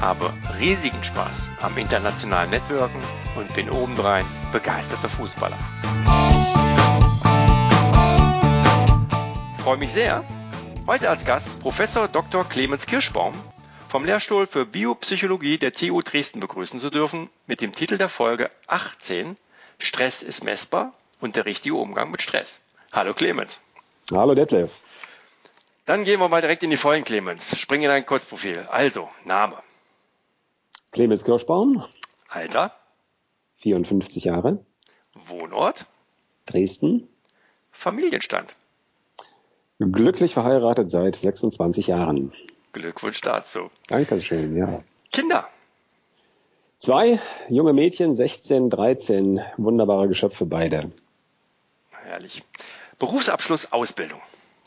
habe riesigen Spaß am internationalen Networken und bin obendrein begeisterter Fußballer. Ich freue mich sehr, heute als Gast Professor Dr. Clemens Kirschbaum vom Lehrstuhl für Biopsychologie der TU Dresden begrüßen zu dürfen mit dem Titel der Folge 18 Stress ist messbar und der richtige Umgang mit Stress. Hallo Clemens. Hallo Detlef. Dann gehen wir mal direkt in die Vollen, Clemens. Spring in dein Kurzprofil. Also, Name. Clemens Kirschbaum. Alter. 54 Jahre. Wohnort. Dresden. Familienstand. Glücklich verheiratet seit 26 Jahren. Glückwunsch dazu. Dankeschön, ja. Kinder. Zwei junge Mädchen, 16, 13, wunderbare Geschöpfe beide. Herrlich. Berufsabschluss, Ausbildung.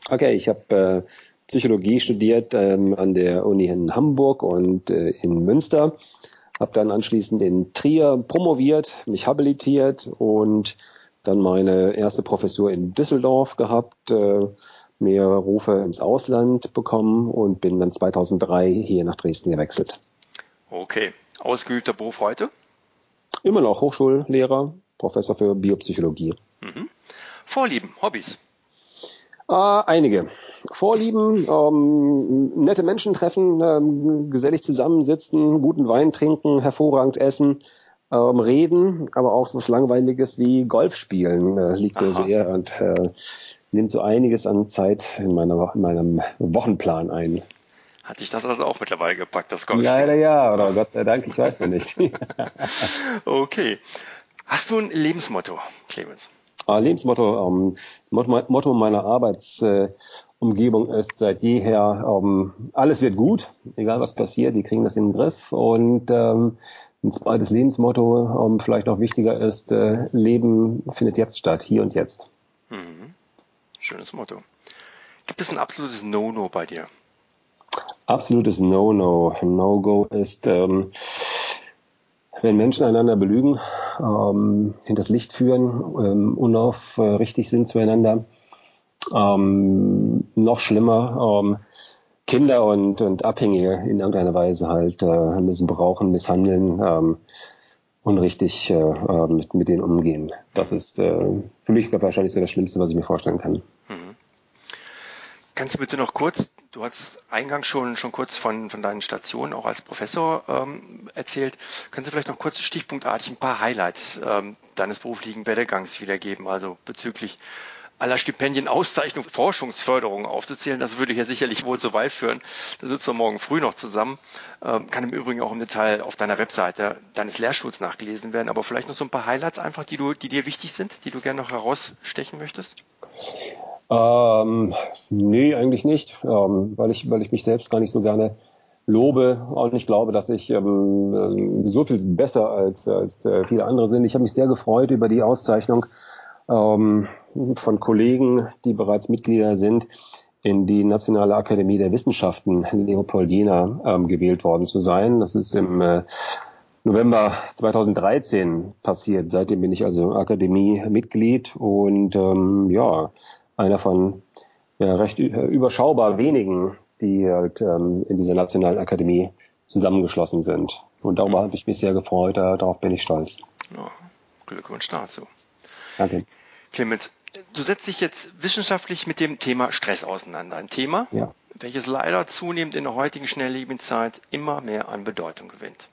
Okay, ich habe äh, Psychologie studiert ähm, an der Uni in Hamburg und äh, in Münster. Habe dann anschließend in Trier promoviert, mich habilitiert und dann meine erste Professur in Düsseldorf gehabt, äh, mehrere Rufe ins Ausland bekommen und bin dann 2003 hier nach Dresden gewechselt. Okay, ausgeübter Beruf heute? Immer noch Hochschullehrer, Professor für Biopsychologie. Mhm. Vorlieben, Hobbys? Äh, einige. Vorlieben, ähm, nette Menschen treffen, ähm, gesellig zusammensitzen, guten Wein trinken, hervorragend essen, ähm, reden, aber auch so was Langweiliges wie Golf spielen äh, liegt mir sehr und äh, nimmt so einiges an Zeit in, meiner, in meinem Wochenplan ein. Hatte ich das also auch mittlerweile gepackt, das Golf? Leider ja, oder Gott sei Dank, ich weiß noch nicht. okay. Hast du ein Lebensmotto, Clemens? Lebensmotto, ähm, Motto, meiner Arbeitsumgebung äh, ist seit jeher, ähm, alles wird gut, egal was passiert, die kriegen das in den Griff. Und ähm, ein zweites Lebensmotto, ähm, vielleicht noch wichtiger ist, äh, Leben findet jetzt statt, hier und jetzt. Mhm. Schönes Motto. Gibt es ein absolutes No-No bei dir? Absolutes No-No. No-Go ist, ähm, wenn Menschen einander belügen, ähm, hinters Licht führen, ähm, unaufrichtig sind zueinander. Ähm, noch schlimmer, ähm, Kinder und, und Abhängige in irgendeiner Weise halt äh, missbrauchen, misshandeln, ähm, unrichtig äh, äh, mit, mit denen umgehen. Das ist äh, für mich wahrscheinlich so das Schlimmste, was ich mir vorstellen kann. Mhm. Kannst du bitte noch kurz, du hast eingangs schon, schon kurz von, von deinen Stationen auch als Professor ähm, erzählt, kannst du vielleicht noch kurz stichpunktartig ein paar Highlights ähm, deines beruflichen Werdegangs wiedergeben, also bezüglich aller Stipendien, Auszeichnung, Forschungsförderung aufzuzählen, das würde hier sicherlich wohl zu weit führen. Da sitzen wir morgen früh noch zusammen. Ähm, kann im Übrigen auch im Detail auf deiner Webseite deines Lehrstuhls nachgelesen werden. Aber vielleicht noch so ein paar Highlights einfach, die du, die dir wichtig sind, die du gerne noch herausstechen möchtest? Ähm, nee, eigentlich nicht, ähm, weil ich, weil ich mich selbst gar nicht so gerne lobe und ich glaube, dass ich ähm, ähm, so viel besser als, als äh, viele andere sind. Ich habe mich sehr gefreut über die Auszeichnung ähm, von Kollegen, die bereits Mitglieder sind, in die Nationale Akademie der Wissenschaften Leopoldina ähm, gewählt worden zu sein. Das ist im äh, November 2013 passiert. Seitdem bin ich also Akademie-Mitglied und ähm, ja, einer von ja, recht überschaubar wenigen, die halt ähm, in dieser Nationalen Akademie zusammengeschlossen sind. Und darüber mhm. habe ich mich sehr gefreut, darauf bin ich stolz. Ja, Glückwunsch dazu. Danke. Clemens, du setzt dich jetzt wissenschaftlich mit dem Thema Stress auseinander. Ein Thema, ja. welches leider zunehmend in der heutigen schnelllebigen Zeit immer mehr an Bedeutung gewinnt.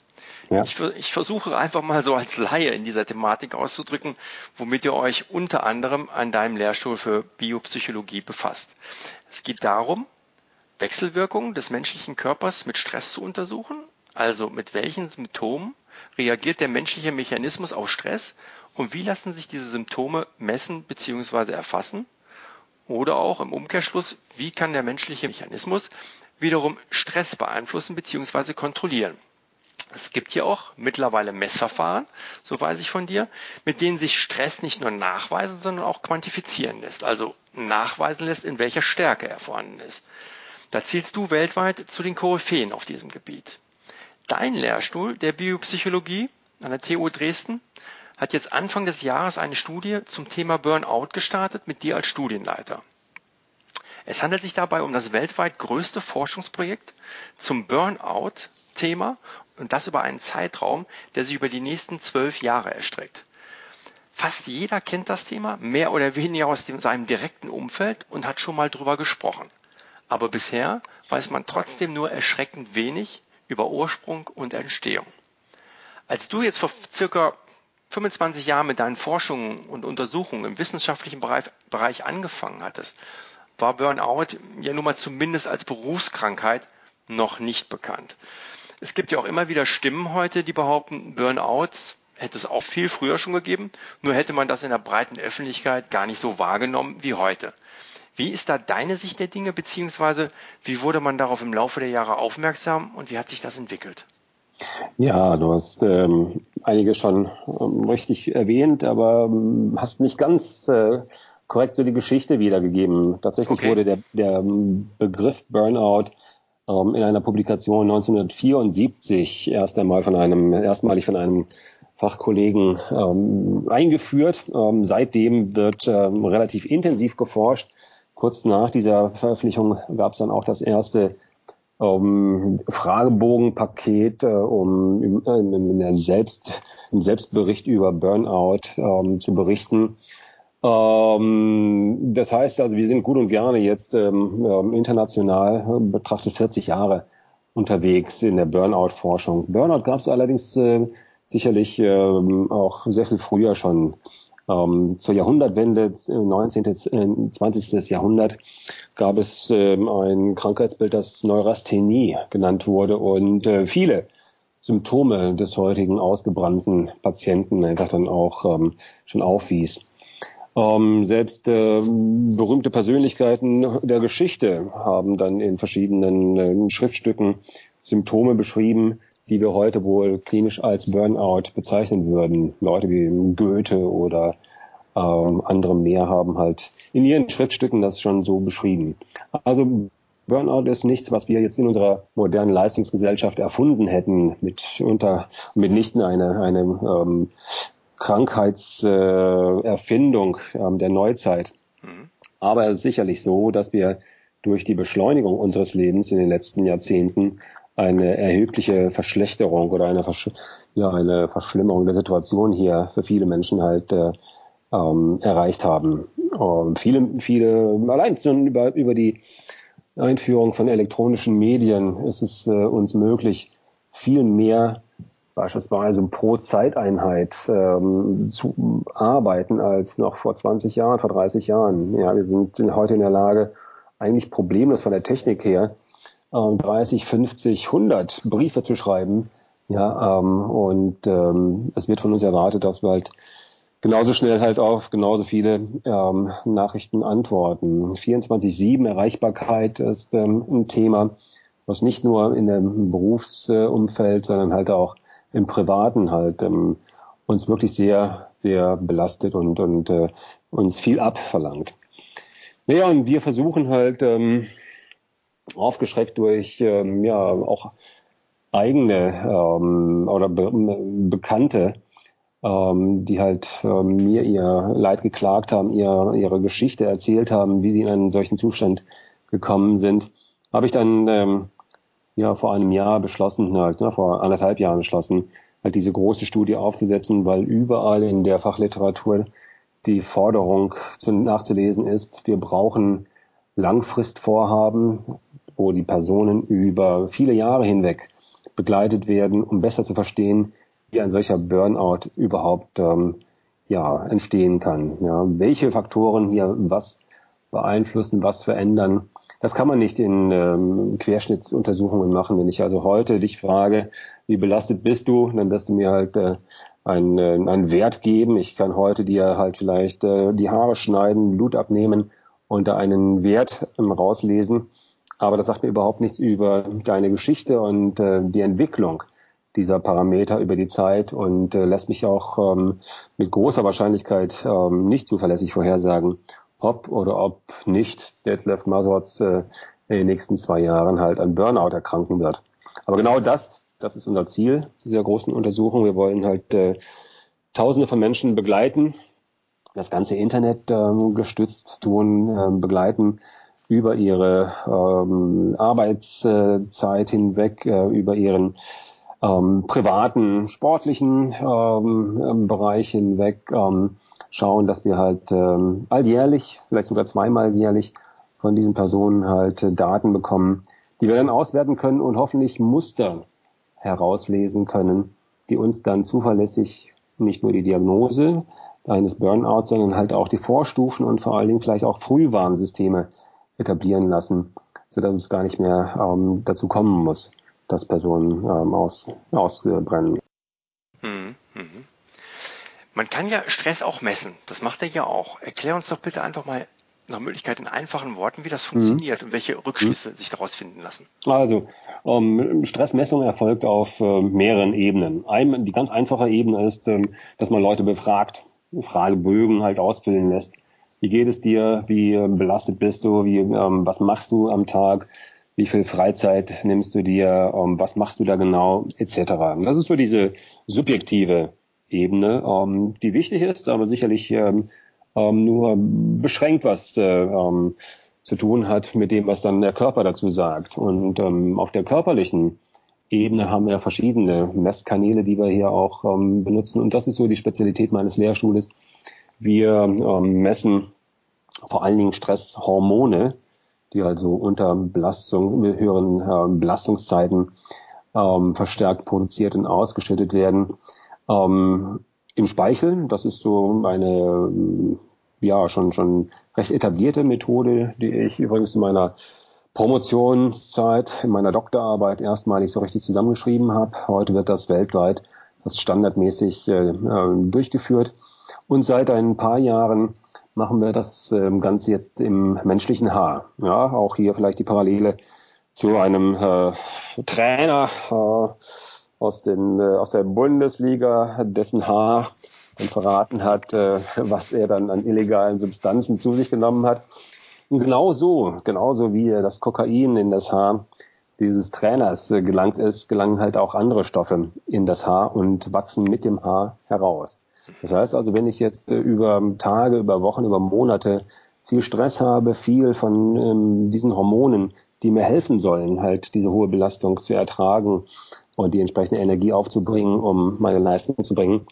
Ja. Ich, ich, versuche einfach mal so als Laie in dieser Thematik auszudrücken, womit ihr euch unter anderem an deinem Lehrstuhl für Biopsychologie befasst. Es geht darum, Wechselwirkungen des menschlichen Körpers mit Stress zu untersuchen, also mit welchen Symptomen reagiert der menschliche Mechanismus auf Stress und wie lassen sich diese Symptome messen bzw. erfassen? Oder auch im Umkehrschluss, wie kann der menschliche Mechanismus wiederum Stress beeinflussen bzw. kontrollieren? Es gibt hier auch mittlerweile Messverfahren, so weiß ich von dir, mit denen sich Stress nicht nur nachweisen, sondern auch quantifizieren lässt. Also nachweisen lässt, in welcher Stärke er vorhanden ist. Da zielst du weltweit zu den Koryphäen auf diesem Gebiet. Dein Lehrstuhl der Biopsychologie an der TU Dresden hat jetzt Anfang des Jahres eine Studie zum Thema Burnout gestartet mit dir als Studienleiter. Es handelt sich dabei um das weltweit größte Forschungsprojekt zum Burnout-Thema und das über einen Zeitraum, der sich über die nächsten zwölf Jahre erstreckt. Fast jeder kennt das Thema, mehr oder weniger aus dem, seinem direkten Umfeld und hat schon mal drüber gesprochen. Aber bisher weiß man trotzdem nur erschreckend wenig über Ursprung und Entstehung. Als du jetzt vor circa 25 Jahren mit deinen Forschungen und Untersuchungen im wissenschaftlichen Bereich, Bereich angefangen hattest, war Burnout ja nun mal zumindest als Berufskrankheit noch nicht bekannt. Es gibt ja auch immer wieder Stimmen heute, die behaupten, Burnouts hätte es auch viel früher schon gegeben, nur hätte man das in der breiten Öffentlichkeit gar nicht so wahrgenommen wie heute. Wie ist da deine Sicht der Dinge, beziehungsweise wie wurde man darauf im Laufe der Jahre aufmerksam und wie hat sich das entwickelt? Ja, du hast ähm, einige schon ähm, richtig erwähnt, aber ähm, hast nicht ganz äh, korrekt so die Geschichte wiedergegeben. Tatsächlich okay. wurde der, der ähm, Begriff Burnout ähm, in einer Publikation 1974 erst einmal von einem, erstmalig von einem Fachkollegen ähm, eingeführt. Ähm, seitdem wird ähm, relativ intensiv geforscht. Kurz nach dieser Veröffentlichung gab es dann auch das erste ähm, Fragebogenpaket, äh, um im, äh, in der Selbst, im Selbstbericht über Burnout ähm, zu berichten. Ähm, das heißt also, wir sind gut und gerne jetzt ähm, ähm international äh, betrachtet 40 Jahre unterwegs in der Burnout-Forschung. Burnout gab es allerdings äh, sicherlich äh, auch sehr viel früher schon. Ähm, zur Jahrhundertwende, 19. Äh, 20. Äh, Jahrhundert, gab es ähm, ein Krankheitsbild, das Neurasthenie genannt wurde und äh, viele Symptome des heutigen ausgebrannten Patienten einfach dann auch ähm, schon aufwies. Ähm, selbst äh, berühmte Persönlichkeiten der Geschichte haben dann in verschiedenen äh, Schriftstücken Symptome beschrieben, die wir heute wohl klinisch als Burnout bezeichnen würden. Leute wie Goethe oder ähm, andere mehr haben halt in ihren Schriftstücken das schon so beschrieben. Also Burnout ist nichts, was wir jetzt in unserer modernen Leistungsgesellschaft erfunden hätten, mit unter mitnichten eine, eine ähm, Krankheitserfindung äh, der Neuzeit. Mhm. Aber es ist sicherlich so, dass wir durch die Beschleunigung unseres Lebens in den letzten Jahrzehnten eine erhebliche Verschlechterung oder eine, Versch ja, eine Verschlimmerung der Situation hier für viele Menschen halt äh, ähm, erreicht haben. Ähm, viele, viele, allein schon über, über die Einführung von elektronischen Medien ist es äh, uns möglich, viel mehr beispielsweise pro Zeiteinheit ähm, zu arbeiten als noch vor 20 Jahren, vor 30 Jahren. Ja, wir sind heute in der Lage, eigentlich problemlos von der Technik her, ähm, 30, 50, 100 Briefe zu schreiben. Ja, ähm, und ähm, es wird von uns erwartet, dass wir halt genauso schnell halt auf genauso viele ähm, Nachrichten antworten. 24-7 Erreichbarkeit ist ähm, ein Thema, was nicht nur in dem Berufsumfeld, sondern halt auch im Privaten halt ähm, uns wirklich sehr, sehr belastet und, und äh, uns viel abverlangt. Naja, und wir versuchen halt ähm, aufgeschreckt durch ähm, ja auch eigene ähm, oder be Bekannte ähm, die halt ähm, mir ihr Leid geklagt haben, ihr, ihre Geschichte erzählt haben, wie sie in einen solchen Zustand gekommen sind, habe ich dann ähm, ja vor einem Jahr beschlossen, halt, ne, vor anderthalb Jahren beschlossen, halt diese große Studie aufzusetzen, weil überall in der Fachliteratur die Forderung zu, nachzulesen ist, wir brauchen Langfristvorhaben, wo die Personen über viele Jahre hinweg begleitet werden, um besser zu verstehen, wie ein solcher Burnout überhaupt ähm, ja, entstehen kann. Ja, welche Faktoren hier was beeinflussen, was verändern. Das kann man nicht in ähm, Querschnittsuntersuchungen machen. Wenn ich also heute dich frage, wie belastet bist du, dann wirst du mir halt äh, einen, äh, einen Wert geben. Ich kann heute dir halt vielleicht äh, die Haare schneiden, Blut abnehmen und da einen Wert ähm, rauslesen. Aber das sagt mir überhaupt nichts über deine Geschichte und äh, die Entwicklung dieser Parameter über die Zeit und äh, lässt mich auch ähm, mit großer Wahrscheinlichkeit ähm, nicht zuverlässig vorhersagen, ob oder ob nicht Detlef Masotz äh, in den nächsten zwei Jahren halt an Burnout erkranken wird. Aber genau das, das ist unser Ziel dieser großen Untersuchung. Wir wollen halt äh, Tausende von Menschen begleiten, das ganze Internet ähm, gestützt tun, ähm, begleiten über ihre ähm, Arbeitszeit hinweg, äh, über ihren ähm, privaten, sportlichen ähm, Bereich hinweg ähm, schauen, dass wir halt ähm, alljährlich, vielleicht sogar zweimal jährlich von diesen Personen halt äh, Daten bekommen, die wir dann auswerten können und hoffentlich Muster herauslesen können, die uns dann zuverlässig nicht nur die Diagnose eines Burnouts, sondern halt auch die Vorstufen und vor allen Dingen vielleicht auch Frühwarnsysteme etablieren lassen, so dass es gar nicht mehr ähm, dazu kommen muss, dass Personen ähm, aus, ausbrennen. Man kann ja Stress auch messen. Das macht er ja auch. Erklär uns doch bitte einfach mal nach Möglichkeit in einfachen Worten, wie das mhm. funktioniert mhm. und welche Rückschlüsse mhm. sich daraus finden lassen. Also, ähm, Stressmessung erfolgt auf äh, mehreren Ebenen. Ein, die ganz einfache Ebene ist, ähm, dass man Leute befragt, Fragebögen halt ausfüllen lässt. Wie geht es dir? Wie äh, belastet bist du? Wie, ähm, was machst du am Tag? wie viel Freizeit nimmst du dir, ähm, was machst du da genau, etc. Das ist so diese subjektive Ebene, ähm, die wichtig ist, aber sicherlich um, ähm, nur beschränkt was äh, zu tun hat mit dem, was dann der Körper dazu sagt. Und auf der körperlichen Ebene haben wir verschiedene Messkanäle, die wir hier auch benutzen. Und das ist so die Spezialität meines Lehrstuhles. Wir messen vor allen Dingen Stresshormone, die also unter Belastung, mit höheren äh, Belastungszeiten ähm, verstärkt produziert und ausgeschüttet werden. Ähm, Im Speichel, das ist so eine ja schon schon recht etablierte Methode, die ich übrigens in meiner Promotionszeit, in meiner Doktorarbeit erstmalig so richtig zusammengeschrieben habe. Heute wird das weltweit das standardmäßig äh, äh durchgeführt. Und seit ein paar Jahren machen wir das ähm, Ganze jetzt im menschlichen Haar. Ja, auch hier vielleicht die Parallele zu einem äh, Trainer äh, aus, den, äh, aus der Bundesliga, dessen Haar dann verraten hat, äh, was er dann an illegalen Substanzen zu sich genommen hat. Und genau so, genauso wie das Kokain in das Haar dieses Trainers äh, gelangt ist, gelangen halt auch andere Stoffe in das Haar und wachsen mit dem Haar heraus. Das heißt also, wenn ich jetzt äh, über Tage, über Wochen, über Monate viel Stress habe, viel von ähm, diesen Hormonen, die mir helfen sollen, halt diese hohe Belastung zu ertragen und die entsprechende Energie aufzubringen, um meine Leistung zu bringen,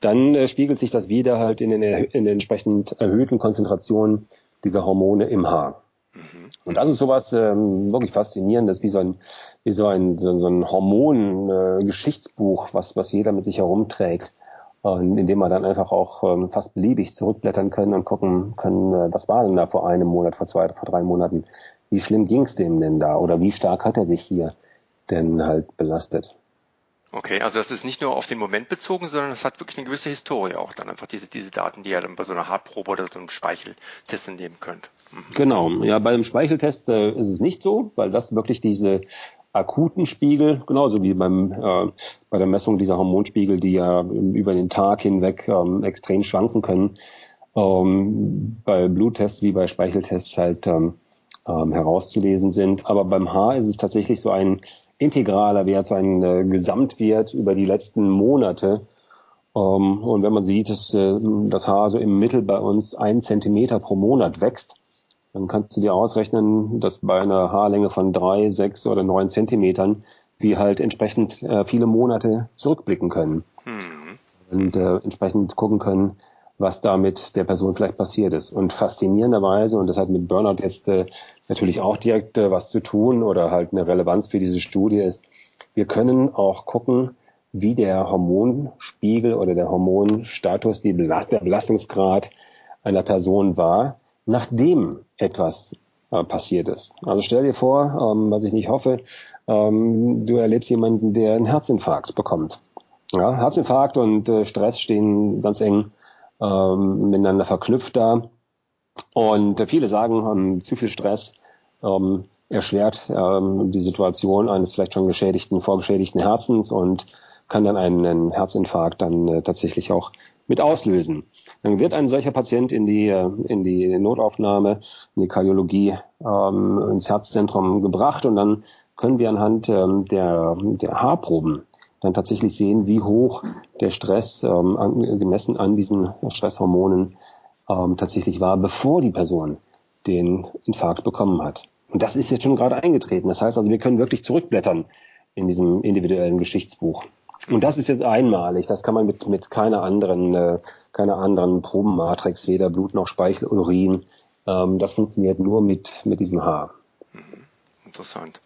dann äh, spiegelt sich das wieder halt in den, in den entsprechend erhöhten Konzentrationen dieser Hormone im Haar. Mhm. Und das ist sowas ähm, wirklich faszinierendes, wie so ein, wie so ein, so, so ein Hormon-Geschichtsbuch, äh, was, was jeder mit sich herumträgt und indem wir dann einfach auch ähm, fast beliebig zurückblättern können und gucken können, äh, was war denn da vor einem Monat, vor zwei, vor drei Monaten, wie schlimm ging es dem denn da oder wie stark hat er sich hier denn halt belastet. Okay, also das ist nicht nur auf den Moment bezogen, sondern das hat wirklich eine gewisse Historie auch dann einfach diese, diese Daten, die ihr dann bei so einer Haarprobe oder so einem Speicheltest nehmen könnt. Mhm. Genau, ja, bei dem Speicheltest äh, ist es nicht so, weil das wirklich diese akuten Spiegel, genauso wie beim, äh, bei der Messung dieser Hormonspiegel, die ja über den Tag hinweg ähm, extrem schwanken können, ähm, bei Bluttests wie bei Speicheltests halt ähm, ähm, herauszulesen sind. Aber beim Haar ist es tatsächlich so ein integraler Wert, so ein äh, Gesamtwert über die letzten Monate. Ähm, und wenn man sieht, dass äh, das Haar so im Mittel bei uns ein Zentimeter pro Monat wächst, dann kannst du dir ausrechnen, dass bei einer Haarlänge von drei, sechs oder neun Zentimetern wir halt entsprechend äh, viele Monate zurückblicken können mhm. und äh, entsprechend gucken können, was da mit der Person vielleicht passiert ist. Und faszinierenderweise, und das hat mit Burnout jetzt äh, natürlich auch direkt äh, was zu tun oder halt eine Relevanz für diese Studie ist, wir können auch gucken, wie der Hormonspiegel oder der Hormonstatus, die Belast der Belastungsgrad einer Person war, nachdem etwas äh, passiert ist. Also stell dir vor, ähm, was ich nicht hoffe, ähm, du erlebst jemanden, der einen Herzinfarkt bekommt. Ja, Herzinfarkt und äh, Stress stehen ganz eng ähm, miteinander verknüpft da. Und äh, viele sagen, ähm, zu viel Stress ähm, erschwert ähm, die Situation eines vielleicht schon geschädigten, vorgeschädigten Herzens und kann dann einen Herzinfarkt dann äh, tatsächlich auch mit auslösen. Dann wird ein solcher Patient in die, äh, in die Notaufnahme, in die Kardiologie, ähm, ins Herzzentrum gebracht und dann können wir anhand ähm, der, der Haarproben dann tatsächlich sehen, wie hoch der Stress ähm, an, gemessen an diesen Stresshormonen ähm, tatsächlich war, bevor die Person den Infarkt bekommen hat. Und das ist jetzt schon gerade eingetreten. Das heißt also, wir können wirklich zurückblättern in diesem individuellen Geschichtsbuch. Und das ist jetzt einmalig. Das kann man mit, mit keiner anderen, äh, keiner anderen Probenmatrix, weder Blut noch Speichel, Urin. Ähm, das funktioniert nur mit, mit diesem Haar. Mhm. Interessant.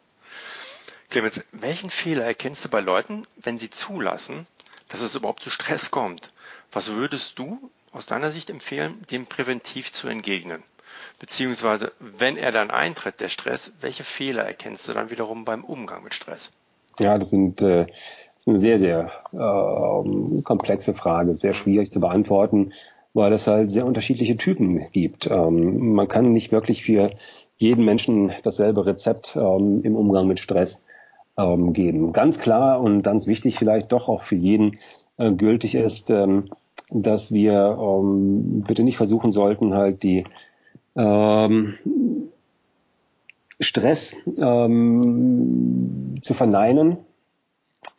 Clemens, welchen Fehler erkennst du bei Leuten, wenn sie zulassen, dass es überhaupt zu Stress kommt? Was würdest du aus deiner Sicht empfehlen, dem präventiv zu entgegnen? Beziehungsweise, wenn er dann eintritt, der Stress, welche Fehler erkennst du dann wiederum beim Umgang mit Stress? Ja, das sind äh, eine sehr, sehr äh, komplexe Frage, sehr schwierig zu beantworten, weil es halt sehr unterschiedliche Typen gibt. Ähm, man kann nicht wirklich für jeden Menschen dasselbe Rezept ähm, im Umgang mit Stress ähm, geben. Ganz klar und ganz wichtig vielleicht doch auch für jeden äh, gültig ist, ähm, dass wir ähm, bitte nicht versuchen sollten, halt die ähm, Stress ähm, zu verneinen,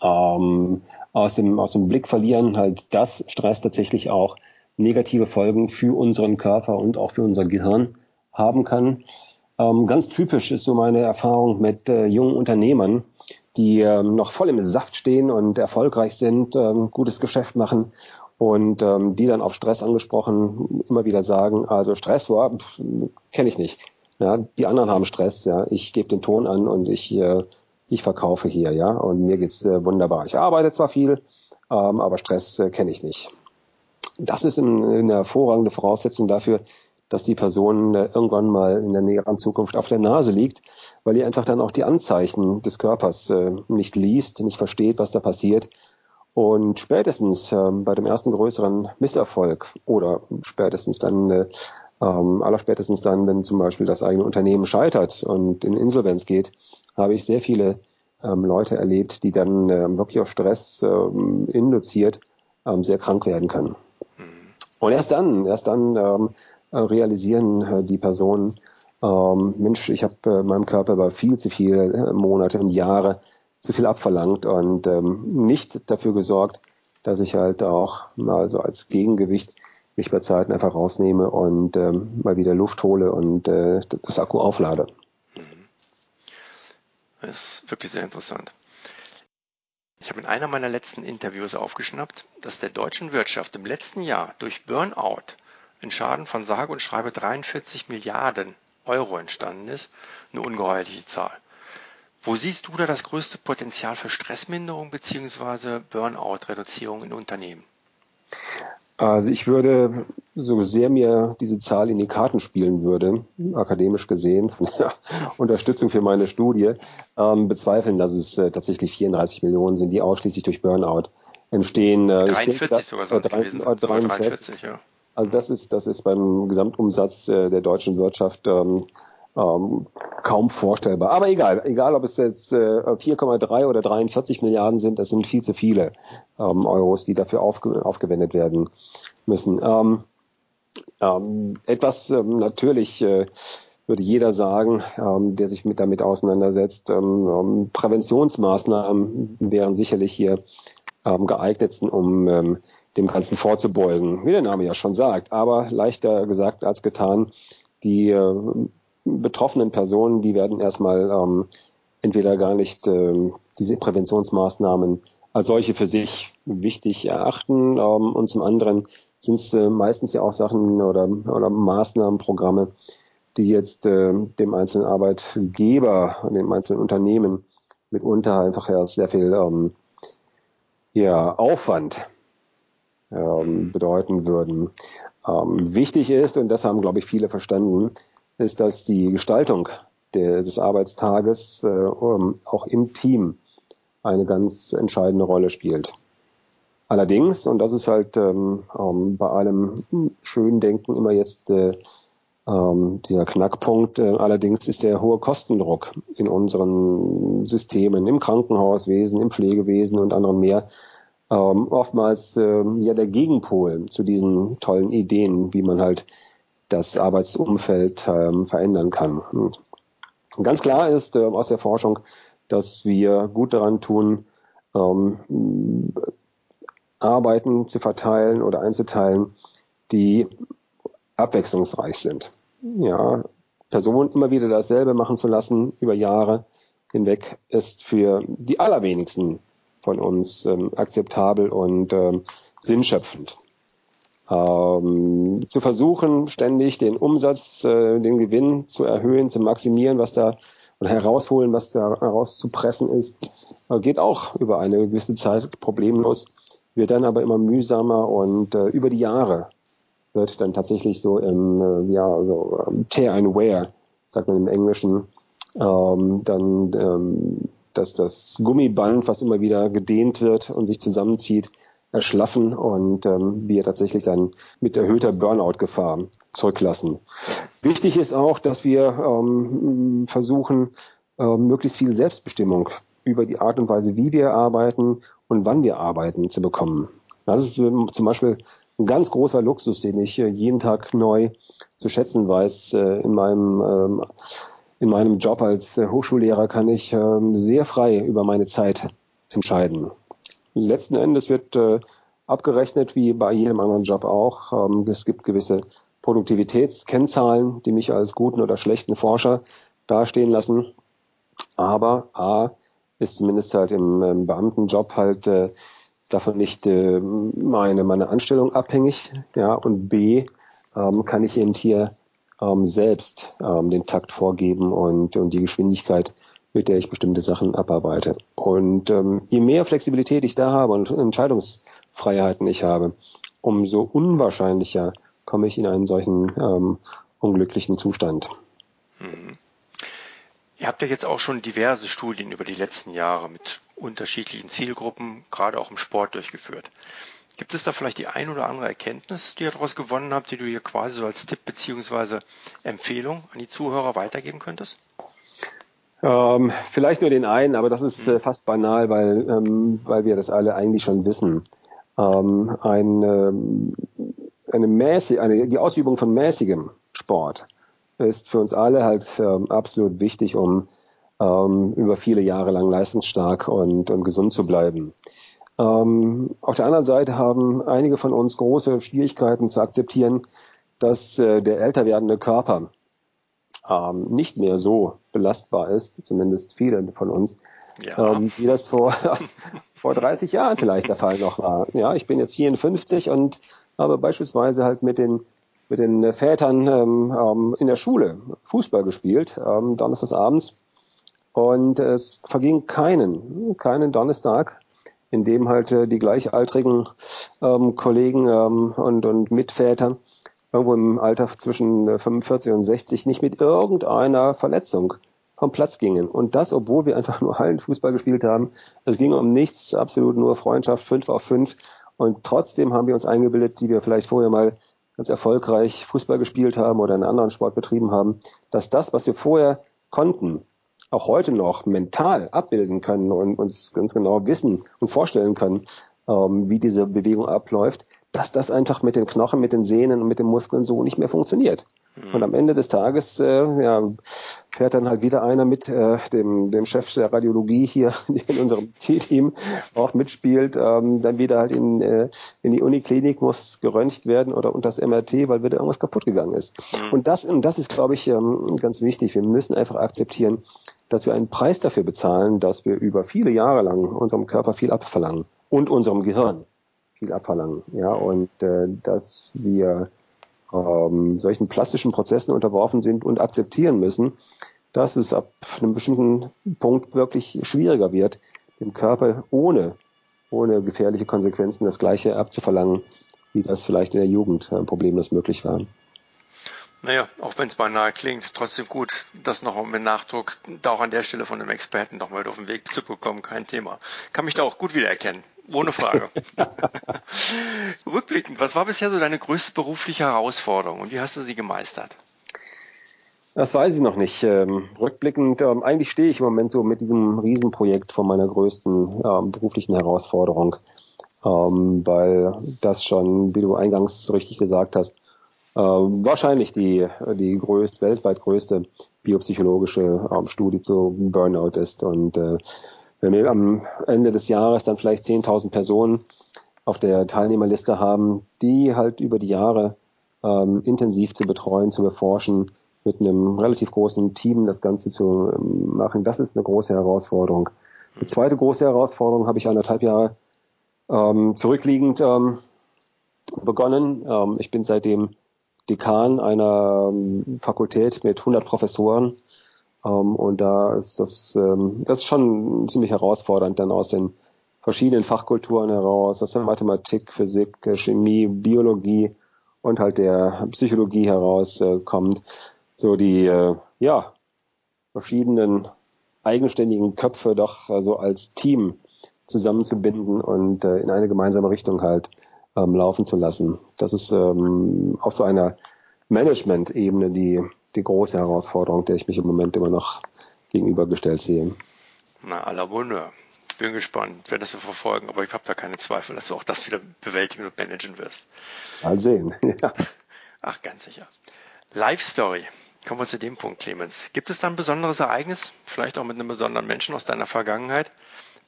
ähm, aus, dem, aus dem Blick verlieren, halt, dass Stress tatsächlich auch negative Folgen für unseren Körper und auch für unser Gehirn haben kann. Ähm, ganz typisch ist so meine Erfahrung mit äh, jungen Unternehmern, die ähm, noch voll im Saft stehen und erfolgreich sind, ähm, gutes Geschäft machen und ähm, die dann auf Stress angesprochen immer wieder sagen, also Stress, war kenne ich nicht. Ja, die anderen haben Stress, ja, ich gebe den Ton an und ich äh, ich verkaufe hier, ja, und mir geht's äh, wunderbar. Ich arbeite zwar viel, ähm, aber Stress äh, kenne ich nicht. Das ist in, eine hervorragende Voraussetzung dafür, dass die Person äh, irgendwann mal in der näheren Zukunft auf der Nase liegt, weil die einfach dann auch die Anzeichen des Körpers äh, nicht liest, nicht versteht, was da passiert. Und spätestens äh, bei dem ersten größeren Misserfolg oder spätestens dann, äh, ähm, allerspätestens dann, wenn zum Beispiel das eigene Unternehmen scheitert und in Insolvenz geht, habe ich sehr viele ähm, Leute erlebt, die dann ähm, wirklich auf Stress ähm, induziert ähm, sehr krank werden können. Mhm. Und erst dann, erst dann ähm, äh, realisieren äh, die Personen, ähm, Mensch, ich habe äh, meinem Körper über viel zu viele äh, Monate und Jahre zu viel abverlangt und ähm, nicht dafür gesorgt, dass ich halt auch mal so als Gegengewicht mich bei Zeiten einfach rausnehme und ähm, mal wieder Luft hole und äh, das Akku auflade. Das ist wirklich sehr interessant. Ich habe in einer meiner letzten Interviews aufgeschnappt, dass der deutschen Wirtschaft im letzten Jahr durch Burnout ein Schaden von sage und schreibe 43 Milliarden Euro entstanden ist. Eine ungeheuerliche Zahl. Wo siehst du da das größte Potenzial für Stressminderung bzw. Burnout-Reduzierung in Unternehmen? Also ich würde, so sehr mir diese Zahl in die Karten spielen würde, akademisch gesehen, von der Unterstützung für meine Studie, ähm, bezweifeln, dass es äh, tatsächlich 34 Millionen sind, die ausschließlich durch Burnout entstehen. Äh, 43 denke, sogar sonst äh, gewesen. 43, 43, ja. Also das ist, das ist beim Gesamtumsatz äh, der deutschen Wirtschaft ähm, ähm, kaum vorstellbar. Aber egal, egal ob es jetzt äh, 4,3 oder 43 Milliarden sind, das sind viel zu viele ähm, Euros, die dafür aufge aufgewendet werden müssen. Ähm, ähm, etwas ähm, natürlich äh, würde jeder sagen, ähm, der sich mit damit auseinandersetzt, ähm, ähm Präventionsmaßnahmen wären sicherlich hier ähm, geeignetsten, um ähm, dem Ganzen vorzubeugen, wie der Name ja schon sagt. Aber leichter gesagt als getan. Die äh, betroffenen Personen, die werden erstmal ähm, entweder gar nicht ähm, diese Präventionsmaßnahmen als solche für sich wichtig erachten ähm, und zum anderen sind es äh, meistens ja auch Sachen oder, oder Maßnahmen, Programme, die jetzt äh, dem einzelnen Arbeitgeber und dem einzelnen Unternehmen mitunter einfach ja sehr viel ähm, ja, Aufwand ähm, bedeuten würden. Ähm, wichtig ist, und das haben, glaube ich, viele verstanden, ist, dass die Gestaltung der, des Arbeitstages äh, auch im Team eine ganz entscheidende Rolle spielt. Allerdings, und das ist halt ähm, ähm, bei allem schönen Denken immer jetzt äh, Ähm, dieser Knackpunkt äh, allerdings ist der hohe Kostendruck in unseren Systemen, im Krankenhauswesen, im Pflegewesen und anderen mehr. Ähm, oftmals äh, ja der Gegenpol zu diesen tollen Ideen, wie man halt das Arbeitsumfeld ähm, verändern kann. Ganz klar ist äh, aus der Forschung, dass wir gut daran tun, ähm, Arbeiten zu verteilen oder einzuteilen, die abwechslungsreich sind. Ja, Personen immer wieder dasselbe machen zu lassen über Jahre hinweg ist für die allerwenigsten von uns ähm, akzeptabel und ähm, sinnschöpfend. Ähm, zu versuchen, ständig den Umsatz, äh, den Gewinn zu erhöhen, zu maximieren, was da oder herausholen, was da herauszupressen ist, äh, geht auch über eine gewisse Zeit problemlos, wird dann aber immer mühsamer und äh, über die Jahre wird dann tatsächlich so im, äh, ja, so ähm, tear and wear, sagt man im Englischen, ähm, dann ähm, dass das Gummiband, was immer wieder gedehnt wird und sich zusammenzieht, erschlaffen und ähm, wir tatsächlich dann mit erhöhter Burnout-Gefahr zurücklassen. Wichtig ist auch, dass wir ähm, versuchen, äh, möglichst viel Selbstbestimmung über die Art und Weise, wie wir arbeiten und wann wir arbeiten, zu bekommen. Das ist ähm, zum Beispiel ein ganz großer Luxus, den ich äh, jeden Tag neu zu schätzen weiß. Äh, in meinem ähm, in meinem Job als äh, Hochschullehrer kann ich ähm, sehr frei über meine Zeit entscheiden. Letzten Endes wird äh, abgerechnet, wie bei jedem anderen Job auch. Ähm, es gibt gewisse Produktivitätskennzahlen, die mich als guten oder schlechten Forscher dastehen lassen. Aber A ist zumindest halt im, im Beamtenjob halt äh, davon nicht äh, meine, meine Anstellung abhängig. Ja, und B ähm, kann ich eben hier ähm, selbst ähm, den Takt vorgeben und, und die Geschwindigkeit, mit der ich bestimmte Sachen abarbeite. Und ähm, je mehr Flexibilität ich da habe und Entscheidungsfreiheiten ich habe, umso unwahrscheinlicher komme ich in einen solchen ähm, unglücklichen Zustand. Mhm. Ihr habt ja jetzt auch schon diverse Studien über die letzten Jahre mit unterschiedlichen Zielgruppen, gerade auch im Sport durchgeführt. Gibt es da vielleicht die ein oder andere Erkenntnis, die ihr daraus gewonnen habt, die du hier quasi so als Tipp beziehungsweise Empfehlung an die Zuhörer weitergeben könntest? Ähm, vielleicht nur den einen, aber das ist äh, fast banal, weil, ähm, weil wir das alle eigentlich schon wissen. Ähm, ein, ähm, eine mäßig, eine, die Ausübung von mäßigem Sport ist für uns alle halt ähm, absolut wichtig, um ähm, über viele Jahre lang leistungsstark und, und gesund zu bleiben. Auf der anderen Seite haben einige von uns große Schwierigkeiten zu akzeptieren, dass äh, der älter werdende Körper ähm, nicht mehr so belastbar ist, zumindest viele von uns, ja. ähm, wie das vor, vor 30 Jahren vielleicht der Fall noch war. Ja, ich bin jetzt 54 und habe beispielsweise halt mit den mit den Vätern ähm, ähm, in der Schule Fußball gespielt, ähm, Donnerstags abends. Und es verging keinen, keinen Donnerstag, in dem halt äh, die gleichaltrigen ähm, Kollegen ähm, und, und Mitväter irgendwo im Alter zwischen 45 äh, und 60 nicht mit irgendeiner Verletzung vom Platz gingen. Und das, obwohl wir einfach nur Hallenfußball gespielt haben. Es ging um nichts, absolut nur Freundschaft, fünf auf fünf. Und trotzdem haben wir uns eingebildet, die wir vielleicht vorher mal ganz erfolgreich Fußball gespielt haben oder einen anderen Sport betrieben haben, dass das, was wir vorher konnten, auch heute noch mental abbilden können und uns ganz genau wissen und vorstellen können, ähm, wie diese Bewegung abläuft, dass das einfach mit den Knochen, mit den Sehnen und mit den Muskeln so nicht mehr funktioniert. Mhm. Und am Ende des Tages äh, ja, fährt dann halt wieder einer mit äh, dem, dem Chef der Radiologie hier in unserem T-Team auch mitspielt, ähm, dann wieder halt in, äh, in die Uniklinik muss geröntgt werden oder unter das MRT, weil wieder irgendwas kaputt gegangen ist. Mhm. Und das, und das ist, glaube ich, ähm, ganz wichtig. Wir müssen einfach akzeptieren, dass wir einen Preis dafür bezahlen, dass wir über viele Jahre lang unserem Körper viel abverlangen und unserem Gehirn viel abverlangen. Ja, und äh, dass wir ähm, solchen plastischen Prozessen unterworfen sind und akzeptieren müssen, dass es ab einem bestimmten Punkt wirklich schwieriger wird, dem Körper ohne, ohne gefährliche Konsequenzen das Gleiche abzuverlangen, wie das vielleicht in der Jugend äh, problemlos möglich war. Naja, auch wenn es beinahe klingt, trotzdem gut, das noch mit Nachdruck da auch an der Stelle von einem Experten noch mal auf den Weg zu bekommen, kein Thema. Kann mich da auch gut wiedererkennen, ohne Frage. Rückblickend, was war bisher so deine größte berufliche Herausforderung und wie hast du sie gemeistert? Das weiß ich noch nicht. Ähm, rückblickend, ähm, eigentlich stehe ich im Moment so mit diesem Riesenprojekt vor meiner größten ähm, beruflichen Herausforderung, weil das schon, wie du eingangs richtig gesagt hast, wahrscheinlich die, die größte, weltweit größte biopsychologische Studie zu Burnout ist. Und äh, wenn wir am Ende des Jahres dann vielleicht 10.000 Personen auf der Teilnehmerliste haben, die halt über die Jahre ähm, intensiv zu betreuen, zu beforschen, mit einem relativ großen Team das Ganze zu ähm, machen, das ist eine große Herausforderung. Die zweite große Herausforderung habe ich anderthalb Jahre ähm, zurückliegend ähm, begonnen. Ähm, ich bin seitdem Dekan einer ähm, Fakultät mit 100 Professoren ähm, und da ist das, ähm, das ist schon ziemlich herausfordernd, dann aus den verschiedenen Fachkulturen heraus, aus der Mathematik, Physik, Chemie, Biologie und halt der Psychologie heraus äh, so die äh, ja verschiedenen eigenständigen Köpfe doch äh, so als Team zusammenzubinden und äh, in eine gemeinsame Richtung halt ähm, laufen zu lassen. Das ist ähm, auf so einer Management-Ebene die, die große Herausforderung, der ich mich im Moment immer noch gegenübergestellt sehe. Na, à la Bonheur. Bin gespannt, werde das so verfolgen, aber ich habe da keine Zweifel, dass du auch das wieder bewältigen und managen wirst. Mal sehen, ja. Ach, ganz sicher. Life Story. Kommen wir zu dem Punkt, Clemens. Gibt es da ein besonderes Ereignis, vielleicht auch mit einem besonderen Menschen aus deiner Vergangenheit,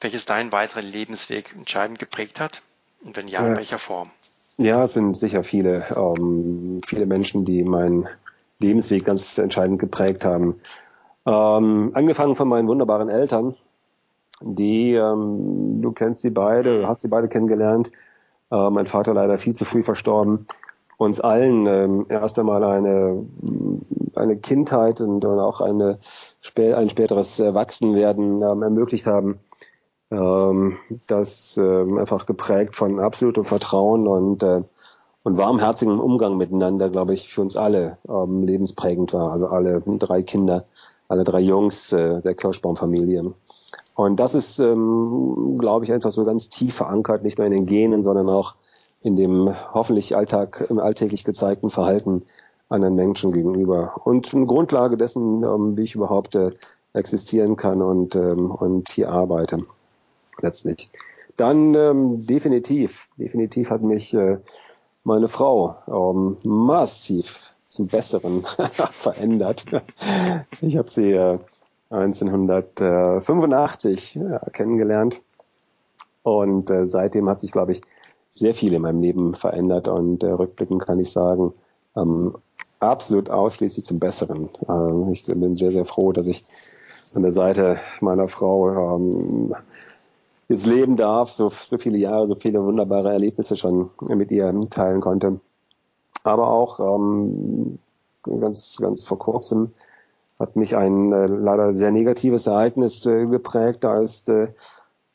welches deinen weiteren Lebensweg entscheidend geprägt hat? Und wenn ja, in welcher Form? Ja, es sind sicher viele, ähm, viele Menschen, die meinen Lebensweg ganz entscheidend geprägt haben. Ähm, angefangen von meinen wunderbaren Eltern, die, ähm, du kennst sie beide, hast sie beide kennengelernt. Äh, mein Vater leider viel zu früh verstorben uns allen ähm, erst einmal eine, eine Kindheit und, und auch eine, ein späteres Erwachsenwerden ähm, ermöglicht haben, ähm, das ähm, einfach geprägt von absolutem Vertrauen und, äh, und warmherzigem Umgang miteinander, glaube ich, für uns alle ähm, lebensprägend war. Also alle drei Kinder, alle drei Jungs äh, der Kirschbaumfamilie. Und das ist, ähm, glaube ich, einfach so ganz tief verankert, nicht nur in den Genen, sondern auch in dem hoffentlich Alltag, im alltäglich gezeigten Verhalten anderen Menschen gegenüber. Und eine Grundlage dessen, ähm, wie ich überhaupt äh, existieren kann und, ähm, und hier arbeite, letztlich. Dann ähm, definitiv, definitiv hat mich äh, meine Frau ähm, massiv zum Besseren verändert. Ich habe sie äh, 1985 ja, kennengelernt und äh, seitdem hat sich, glaube ich, sehr viel in meinem Leben verändert und äh, rückblickend kann ich sagen, ähm, absolut ausschließlich zum Besseren. Äh, ich bin sehr, sehr froh, dass ich an der Seite meiner Frau ähm, jetzt leben darf, so, so viele Jahre, so viele wunderbare Erlebnisse schon mit ihr teilen konnte. Aber auch ähm, ganz, ganz vor kurzem hat mich ein äh, leider sehr negatives Ereignis äh, geprägt. Da ist äh,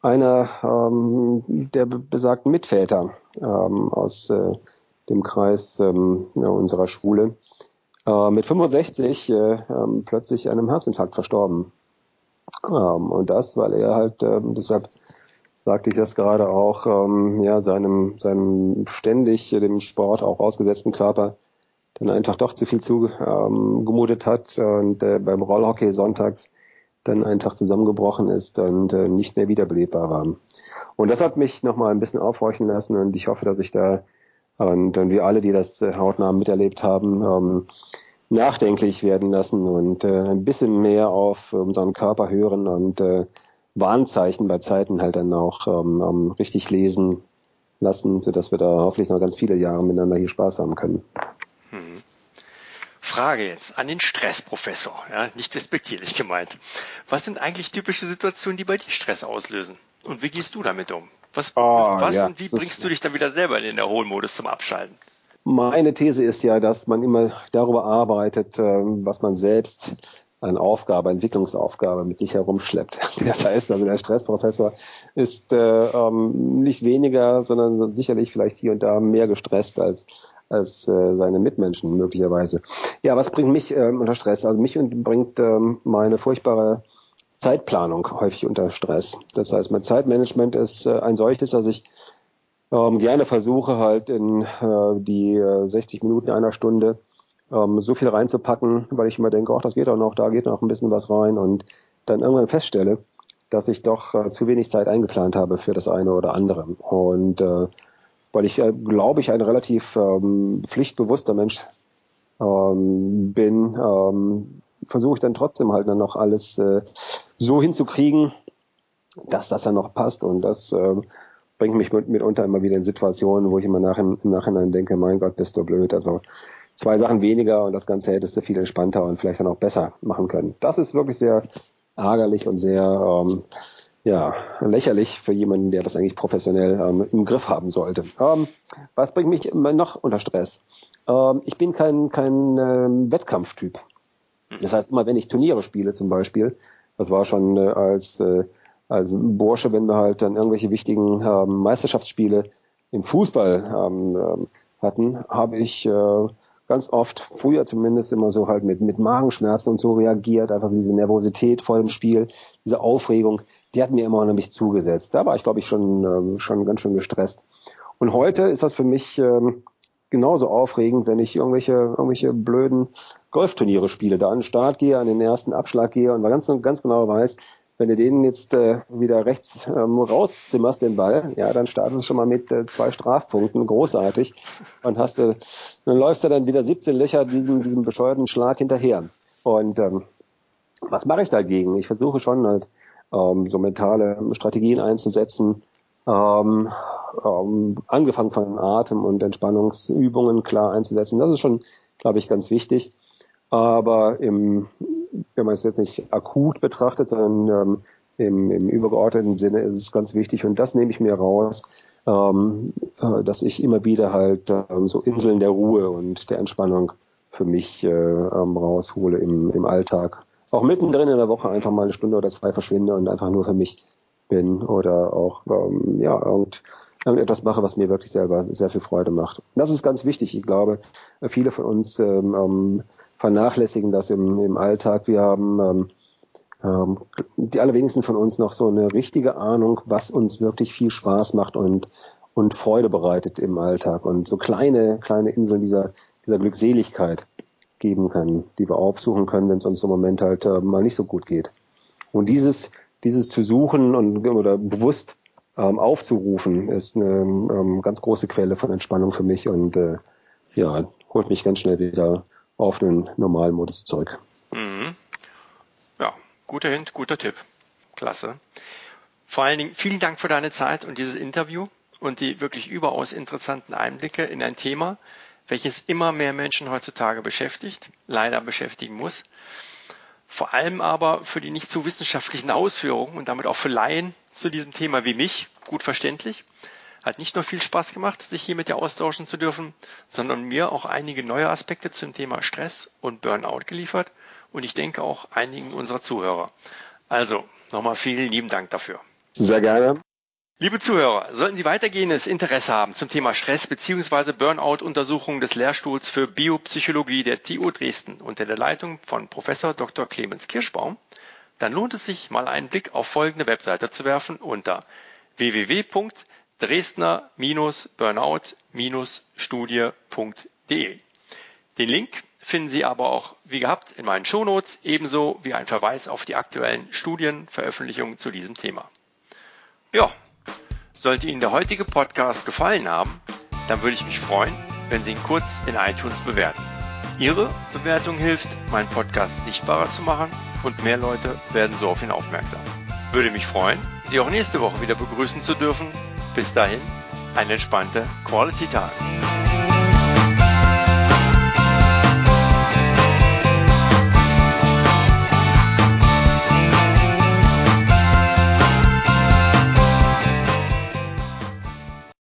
einer ähm, der besagten Mitväter ähm, aus äh, dem Kreis ähm, unserer Schule äh, mit 65 äh, ähm, plötzlich einem Herzinfarkt verstorben. Ähm, und das, weil er halt, ähm, deshalb sagte ich das gerade auch, ähm, ja, seinem, seinem ständig dem Sport auch ausgesetzten Körper dann einfach doch zu viel zugemutet ähm, hat und äh, beim Rollhockey sonntags dann einfach zusammengebrochen ist und äh, nicht mehr wiederbelebbar war. Und das hat mich nochmal ein bisschen aufhorchen lassen und ich hoffe, dass ich da und, und wir alle, die das äh, hautnah miterlebt haben, ähm, nachdenklich werden lassen und äh, ein bisschen mehr auf unseren Körper hören und äh, Warnzeichen bei Zeiten halt dann auch ähm, ähm, richtig lesen lassen, sodass wir da hoffentlich noch ganz viele Jahre miteinander hier Spaß haben können. Frage jetzt an den Stressprofessor, ja, nicht respektierlich gemeint. Was sind eigentlich typische Situationen, die bei dir Stress auslösen? Und wie gehst du damit um? Was, oh, was ja, und wie bringst du dich dann wieder selber in den Erholmodus zum Abschalten? Meine These ist ja, dass man immer darüber arbeitet, ähm, was man selbst an Aufgabe, Entwicklungsaufgabe mit sich herumschleppt. Das heißt also, der Stressprofessor ist äh, ähm, nicht weniger, sondern sicherlich vielleicht hier und da mehr gestresst als als äh, seine Mitmenschen möglicherweise. Ja, was bringt mich ähm, unter Stress? Also mich bringt ähm, meine furchtbare Zeitplanung häufig unter Stress. Das heißt, mein Zeitmanagement ist äh, ein solches, dass ich ähm, gerne versuche, halt in äh, die äh, 60 Minuten einer Stunde ähm, so viel reinzupacken, weil ich immer denke, ach, das geht auch noch, da geht noch ein bisschen was rein und dann irgendwann feststelle, dass ich doch äh, zu wenig Zeit eingeplant habe für das eine oder andere. Und äh, weil ich, äh, glaube ich, ein relativ ähm, pflichtbewusster Mensch ähm, bin, ähm, versuche ich dann trotzdem halt dann noch alles äh, so hinzukriegen, dass das dann noch passt. Und das äh, bringt mich mit, mitunter immer wieder in Situationen, wo ich immer nach, im Nachhinein denke, mein Gott, bist du blöd. Also zwei Sachen weniger und das Ganze hättest du viel entspannter und vielleicht dann auch besser machen können. Das ist wirklich sehr ärgerlich und sehr ähm, ja, lächerlich für jemanden, der das eigentlich professionell ähm, im Griff haben sollte. Ähm, was bringt mich noch unter Stress? Ähm, ich bin kein, kein ähm, Wettkampftyp. Das heißt, immer wenn ich Turniere spiele zum Beispiel, das war schon äh, als, äh, als Bursche, wenn wir halt dann irgendwelche wichtigen ähm, Meisterschaftsspiele im Fußball ähm, ähm, hatten, habe ich äh, ganz oft, früher zumindest immer so halt mit, mit Magenschmerzen und so reagiert, einfach so diese Nervosität vor dem Spiel, diese Aufregung, die hat mir immer unheimlich zugesetzt. Da war ich, glaube ich, schon, ähm, schon ganz schön gestresst. Und heute ist das für mich ähm, genauso aufregend, wenn ich irgendwelche, irgendwelche blöden Golfturniere spiele, da an den Start gehe, an den ersten Abschlag gehe und ganz, ganz genau weiß, wenn du den jetzt äh, wieder rechts ähm, rauszimmerst, den Ball, ja, dann startest du schon mal mit äh, zwei Strafpunkten, großartig. Und hast du, dann läufst du dann wieder 17 Löcher diesem, diesem bescheuerten Schlag hinterher. Und ähm, was mache ich dagegen? Ich versuche schon halt ähm, so mentale Strategien einzusetzen, ähm, ähm, angefangen von Atem- und Entspannungsübungen klar einzusetzen. Das ist schon, glaube ich, ganz wichtig. Aber im, wenn man es jetzt nicht akut betrachtet, sondern ähm, im, im übergeordneten Sinne ist es ganz wichtig und das nehme ich mir raus, ähm, äh, dass ich immer wieder halt ähm, so Inseln der Ruhe und der Entspannung für mich äh, ähm, raushole im, im Alltag. Auch mittendrin in der Woche einfach mal eine Stunde oder zwei verschwinde und einfach nur für mich bin oder auch ähm, ja irgend, irgendetwas mache, was mir wirklich selber sehr viel Freude macht. Das ist ganz wichtig. Ich glaube, viele von uns ähm, ähm vernachlässigen das im, im Alltag. Wir haben ähm, ähm, die allerwenigsten von uns noch so eine richtige Ahnung, was uns wirklich viel Spaß macht und, und Freude bereitet im Alltag und so kleine, kleine Inseln dieser, dieser Glückseligkeit geben können, die wir aufsuchen können, wenn es uns im Moment halt äh, mal nicht so gut geht. Und dieses, dieses zu suchen und oder bewusst ähm, aufzurufen, ist eine ähm, ganz große Quelle von Entspannung für mich und äh, ja, holt mich ganz schnell wieder auf den normalen Modus zurück. Mhm. Ja, guter Hint, guter Tipp. Klasse. Vor allen Dingen vielen Dank für deine Zeit und dieses Interview und die wirklich überaus interessanten Einblicke in ein Thema, welches immer mehr Menschen heutzutage beschäftigt, leider beschäftigen muss. Vor allem aber für die nicht zu wissenschaftlichen Ausführungen und damit auch für Laien zu diesem Thema wie mich gut verständlich. Hat nicht nur viel Spaß gemacht, sich hier mit dir austauschen zu dürfen, sondern mir auch einige neue Aspekte zum Thema Stress und Burnout geliefert und ich denke auch einigen unserer Zuhörer. Also nochmal vielen lieben Dank dafür. Sehr gerne. Liebe Zuhörer, sollten Sie weitergehendes Interesse haben zum Thema Stress bzw. Burnout-Untersuchungen des Lehrstuhls für Biopsychologie der TU Dresden unter der Leitung von Professor Dr. Clemens Kirschbaum, dann lohnt es sich, mal einen Blick auf folgende Webseite zu werfen unter www Dresdner-Burnout-Studie.de. Den Link finden Sie aber auch wie gehabt in meinen Shownotes, ebenso wie ein Verweis auf die aktuellen Studienveröffentlichungen zu diesem Thema. Ja, sollte Ihnen der heutige Podcast gefallen haben, dann würde ich mich freuen, wenn Sie ihn kurz in iTunes bewerten. Ihre Bewertung hilft, meinen Podcast sichtbarer zu machen und mehr Leute werden so auf ihn aufmerksam. Würde mich freuen, Sie auch nächste Woche wieder begrüßen zu dürfen bis dahin, eine entspannte Quality Time.